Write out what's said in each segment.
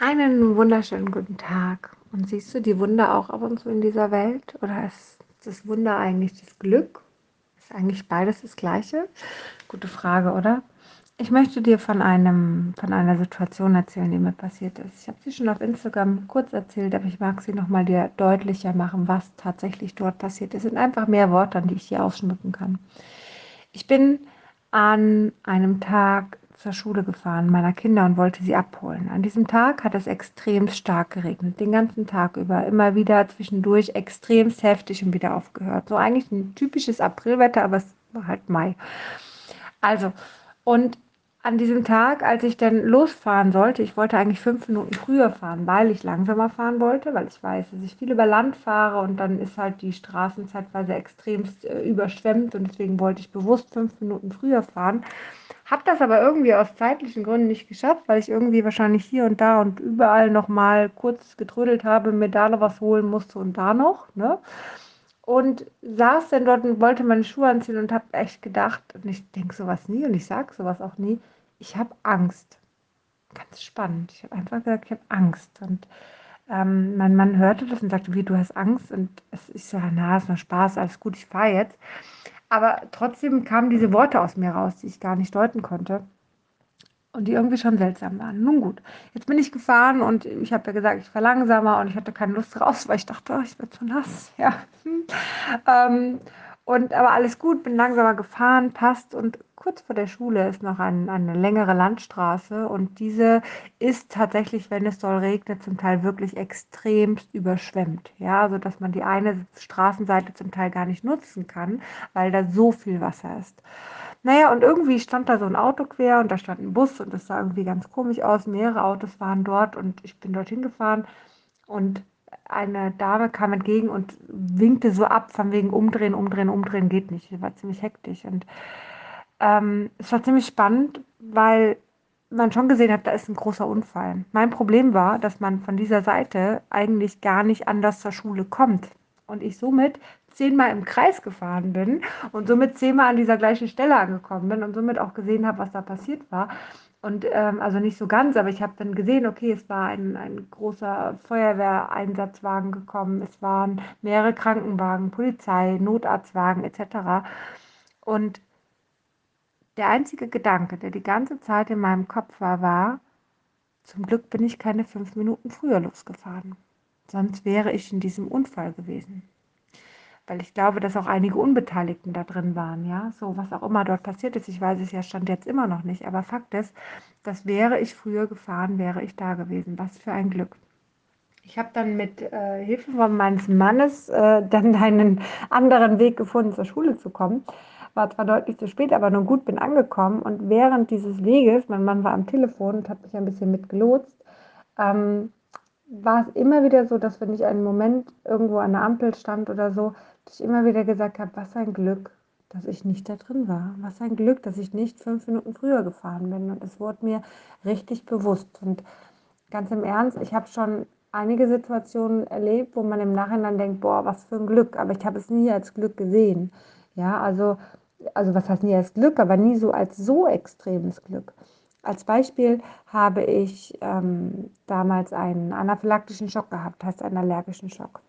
Einen wunderschönen guten Tag. Und siehst du die Wunder auch ab und zu in dieser Welt? Oder ist das Wunder eigentlich das Glück? Ist eigentlich beides das Gleiche? Gute Frage, oder? Ich möchte dir von, einem, von einer Situation erzählen, die mir passiert ist. Ich habe sie schon auf Instagram kurz erzählt, aber ich mag sie nochmal dir deutlicher machen, was tatsächlich dort passiert ist. Es sind einfach mehr Worte, die ich hier ausschmücken kann. Ich bin an einem Tag zur Schule gefahren, meiner Kinder, und wollte sie abholen. An diesem Tag hat es extrem stark geregnet, den ganzen Tag über, immer wieder zwischendurch extrem heftig und wieder aufgehört. So eigentlich ein typisches Aprilwetter, aber es war halt Mai. Also, und an diesem Tag, als ich dann losfahren sollte, ich wollte eigentlich fünf Minuten früher fahren, weil ich langsamer fahren wollte, weil ich weiß, dass ich viel über Land fahre und dann ist halt die Straßen zeitweise extremst äh, überschwemmt und deswegen wollte ich bewusst fünf Minuten früher fahren. Habe das aber irgendwie aus zeitlichen Gründen nicht geschafft, weil ich irgendwie wahrscheinlich hier und da und überall noch mal kurz getrödelt habe, mir da noch was holen musste und da noch. Ne? Und saß dann dort und wollte meine Schuhe anziehen und habe echt gedacht, und ich denke sowas nie und ich sage sowas auch nie, ich habe Angst. Ganz spannend. Ich habe einfach gesagt, ich habe Angst. Und ähm, mein Mann hörte das und sagte, wie, du hast Angst? Und es, ich so, na, ist nur Spaß, alles gut, ich fahre jetzt. Aber trotzdem kamen diese Worte aus mir raus, die ich gar nicht deuten konnte. Und die irgendwie schon seltsam waren. Nun gut, jetzt bin ich gefahren und ich habe ja gesagt, ich fahre langsamer und ich hatte keine Lust raus, weil ich dachte, oh, ich werde zu nass. Ja. ähm, und aber alles gut, bin langsamer gefahren, passt. Und kurz vor der Schule ist noch ein, eine längere Landstraße. Und diese ist tatsächlich, wenn es soll regnet, zum Teil wirklich extremst überschwemmt. Ja, also dass man die eine Straßenseite zum Teil gar nicht nutzen kann, weil da so viel Wasser ist. Naja, und irgendwie stand da so ein Auto quer und da stand ein Bus und das sah irgendwie ganz komisch aus. Mehrere Autos waren dort und ich bin dorthin gefahren und eine Dame kam entgegen und winkte so ab, von wegen umdrehen, umdrehen, umdrehen geht nicht. Das war ziemlich hektisch. Und ähm, es war ziemlich spannend, weil man schon gesehen hat, da ist ein großer Unfall. Mein Problem war, dass man von dieser Seite eigentlich gar nicht anders zur Schule kommt. Und ich somit zehnmal im Kreis gefahren bin und somit zehnmal an dieser gleichen Stelle angekommen bin und somit auch gesehen habe, was da passiert war. Und ähm, also nicht so ganz, aber ich habe dann gesehen, okay, es war ein, ein großer Feuerwehreinsatzwagen gekommen, es waren mehrere Krankenwagen, Polizei, Notarztwagen etc. Und der einzige Gedanke, der die ganze Zeit in meinem Kopf war, war, zum Glück bin ich keine fünf Minuten früher losgefahren. Sonst wäre ich in diesem Unfall gewesen weil ich glaube, dass auch einige Unbeteiligten da drin waren, ja, so was auch immer dort passiert ist. Ich weiß es ja stand jetzt immer noch nicht, aber Fakt ist, dass wäre ich früher gefahren, wäre ich da gewesen. Was für ein Glück. Ich habe dann mit äh, Hilfe von meines Mannes äh, dann einen anderen Weg gefunden, zur Schule zu kommen. War zwar deutlich zu spät, aber nun gut, bin angekommen. Und während dieses Weges, mein Mann war am Telefon und hat mich ein bisschen mitgelotst, ähm, war es immer wieder so, dass wenn ich einen Moment irgendwo an der Ampel stand oder so, ich immer wieder gesagt habe, was ein Glück, dass ich nicht da drin war. Was ein Glück, dass ich nicht fünf Minuten früher gefahren bin. Und es wurde mir richtig bewusst. Und ganz im Ernst, ich habe schon einige Situationen erlebt, wo man im Nachhinein denkt, boah, was für ein Glück. Aber ich habe es nie als Glück gesehen. Ja, also, also was heißt nie als Glück, aber nie so als so extremes Glück. Als Beispiel habe ich ähm, damals einen anaphylaktischen Schock gehabt, heißt einen allergischen Schock.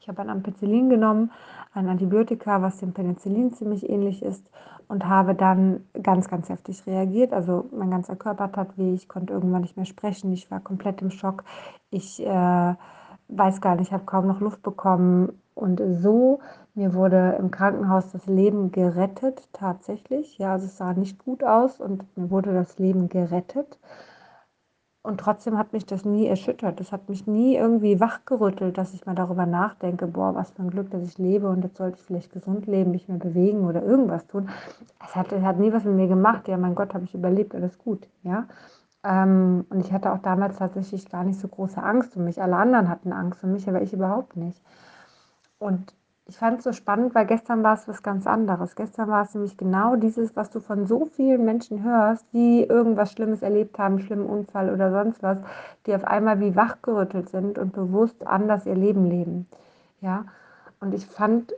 Ich habe ein Ampicillin genommen, ein Antibiotika, was dem Penicillin ziemlich ähnlich ist und habe dann ganz, ganz heftig reagiert. Also mein ganzer Körper tat weh, ich konnte irgendwann nicht mehr sprechen, ich war komplett im Schock. Ich äh, weiß gar nicht, ich habe kaum noch Luft bekommen. Und so, mir wurde im Krankenhaus das Leben gerettet, tatsächlich. Ja, also es sah nicht gut aus und mir wurde das Leben gerettet. Und trotzdem hat mich das nie erschüttert. Das hat mich nie irgendwie wachgerüttelt, dass ich mal darüber nachdenke, boah, was für ein Glück, dass ich lebe und jetzt sollte ich vielleicht gesund leben, mich mehr bewegen oder irgendwas tun. Es hat, hat nie was mit mir gemacht. Ja, mein Gott, habe ich überlebt, alles gut. Ja. Ähm, und ich hatte auch damals tatsächlich gar nicht so große Angst um mich. Alle anderen hatten Angst um mich, aber ich überhaupt nicht. Und ich fand es so spannend, weil gestern war es was ganz anderes. Gestern war es nämlich genau dieses, was du von so vielen Menschen hörst, die irgendwas Schlimmes erlebt haben, schlimmen Unfall oder sonst was, die auf einmal wie wachgerüttelt sind und bewusst anders ihr Leben leben. Ja, und ich fand,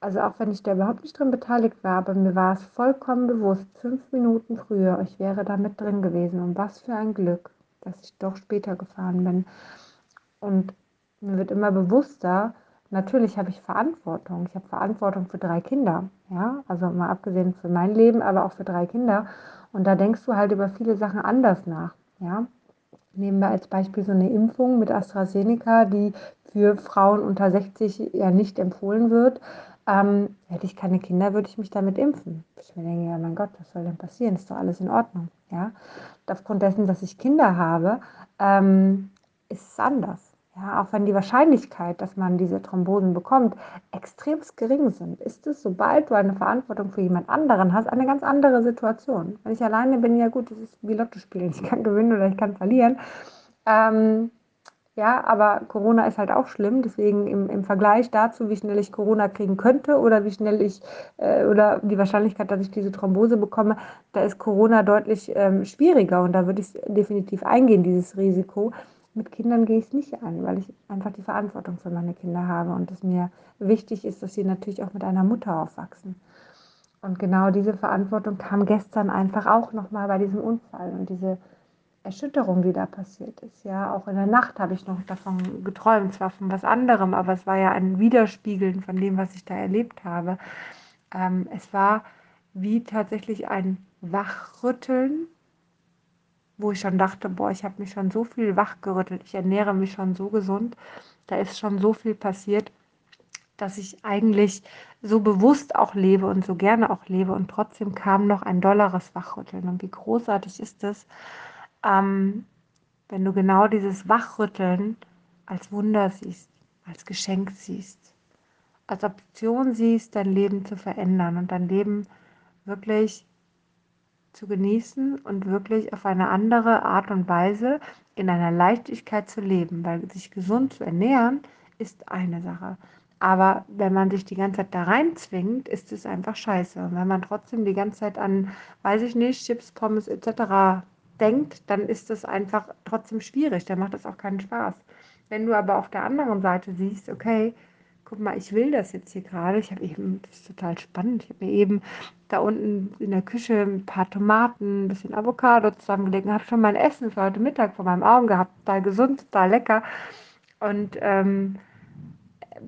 also auch wenn ich da überhaupt nicht drin beteiligt war, aber mir war es vollkommen bewusst, fünf Minuten früher, ich wäre da mit drin gewesen und was für ein Glück. dass ich doch später gefahren bin. Und mir wird immer bewusster, natürlich habe ich Verantwortung. Ich habe Verantwortung für drei Kinder, ja, also mal abgesehen für mein Leben, aber auch für drei Kinder. Und da denkst du halt über viele Sachen anders nach, ja. Nehmen wir als Beispiel so eine Impfung mit AstraZeneca, die für Frauen unter 60 ja nicht empfohlen wird. Ähm, hätte ich keine Kinder, würde ich mich damit impfen. Ich mir denke, ja mein Gott, was soll denn passieren? Ist doch alles in Ordnung. Ja? Und aufgrund dessen, dass ich Kinder habe, ähm, ist es anders. Ja, auch wenn die Wahrscheinlichkeit, dass man diese Thrombosen bekommt, extrem gering sind, ist es, sobald du eine Verantwortung für jemand anderen hast, eine ganz andere Situation. Wenn ich alleine bin, ja gut, das ist wie Lotto spielen. Ich kann gewinnen oder ich kann verlieren. Ähm, ja, aber Corona ist halt auch schlimm. Deswegen im, im Vergleich dazu, wie schnell ich Corona kriegen könnte oder wie schnell ich äh, oder die Wahrscheinlichkeit, dass ich diese Thrombose bekomme, da ist Corona deutlich ähm, schwieriger und da würde ich definitiv eingehen, dieses Risiko. Mit Kindern gehe ich es nicht an, weil ich einfach die Verantwortung für meine Kinder habe und es mir wichtig ist, dass sie natürlich auch mit einer Mutter aufwachsen. Und genau diese Verantwortung kam gestern einfach auch nochmal bei diesem Unfall und diese Erschütterung, die da passiert ist. Ja, auch in der Nacht habe ich noch davon geträumt, zwar von was anderem, aber es war ja ein Widerspiegeln von dem, was ich da erlebt habe. Ähm, es war wie tatsächlich ein Wachrütteln wo ich schon dachte, boah, ich habe mich schon so viel wachgerüttelt, ich ernähre mich schon so gesund, da ist schon so viel passiert, dass ich eigentlich so bewusst auch lebe und so gerne auch lebe und trotzdem kam noch ein dolleres Wachrütteln. Und wie großartig ist es, ähm, wenn du genau dieses Wachrütteln als Wunder siehst, als Geschenk siehst, als Option siehst, dein Leben zu verändern und dein Leben wirklich zu genießen und wirklich auf eine andere Art und Weise in einer Leichtigkeit zu leben, weil sich gesund zu ernähren ist eine Sache. Aber wenn man sich die ganze Zeit da reinzwingt, ist es einfach scheiße. Und wenn man trotzdem die ganze Zeit an, weiß ich nicht, Chips, Pommes etc. denkt, dann ist das einfach trotzdem schwierig. Dann macht das auch keinen Spaß. Wenn du aber auf der anderen Seite siehst, okay, guck mal, ich will das jetzt hier gerade. Ich habe eben, das ist total spannend, ich habe mir eben da unten in der Küche ein paar Tomaten, ein bisschen Avocado zusammengelegt habe schon mein Essen für heute Mittag vor meinen Augen gehabt. Total gesund, total lecker. Und ähm,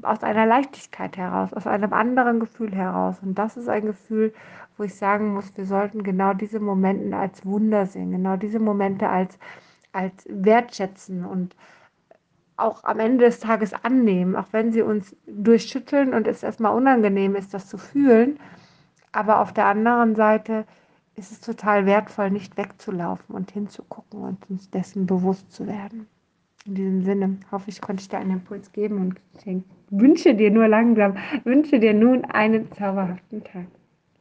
aus einer Leichtigkeit heraus, aus einem anderen Gefühl heraus. Und das ist ein Gefühl, wo ich sagen muss, wir sollten genau diese Momente als Wunder sehen, genau diese Momente als, als wertschätzen und auch am Ende des Tages annehmen, auch wenn sie uns durchschütteln und es erstmal unangenehm ist, das zu fühlen. Aber auf der anderen Seite ist es total wertvoll, nicht wegzulaufen und hinzugucken und uns dessen bewusst zu werden. In diesem Sinne hoffe ich, konnte ich dir einen Impuls geben und wünsche dir nur langsam, wünsche dir nun einen zauberhaften Tag.